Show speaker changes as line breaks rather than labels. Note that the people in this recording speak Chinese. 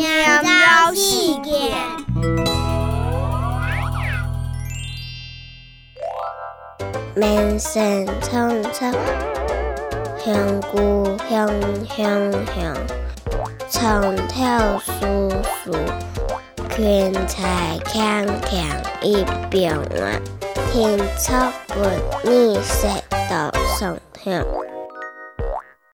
念叨细点。
门神匆匆，香菇香香香，长条叔叔，裙菜锵锵一边弯，天草谷里食到上香。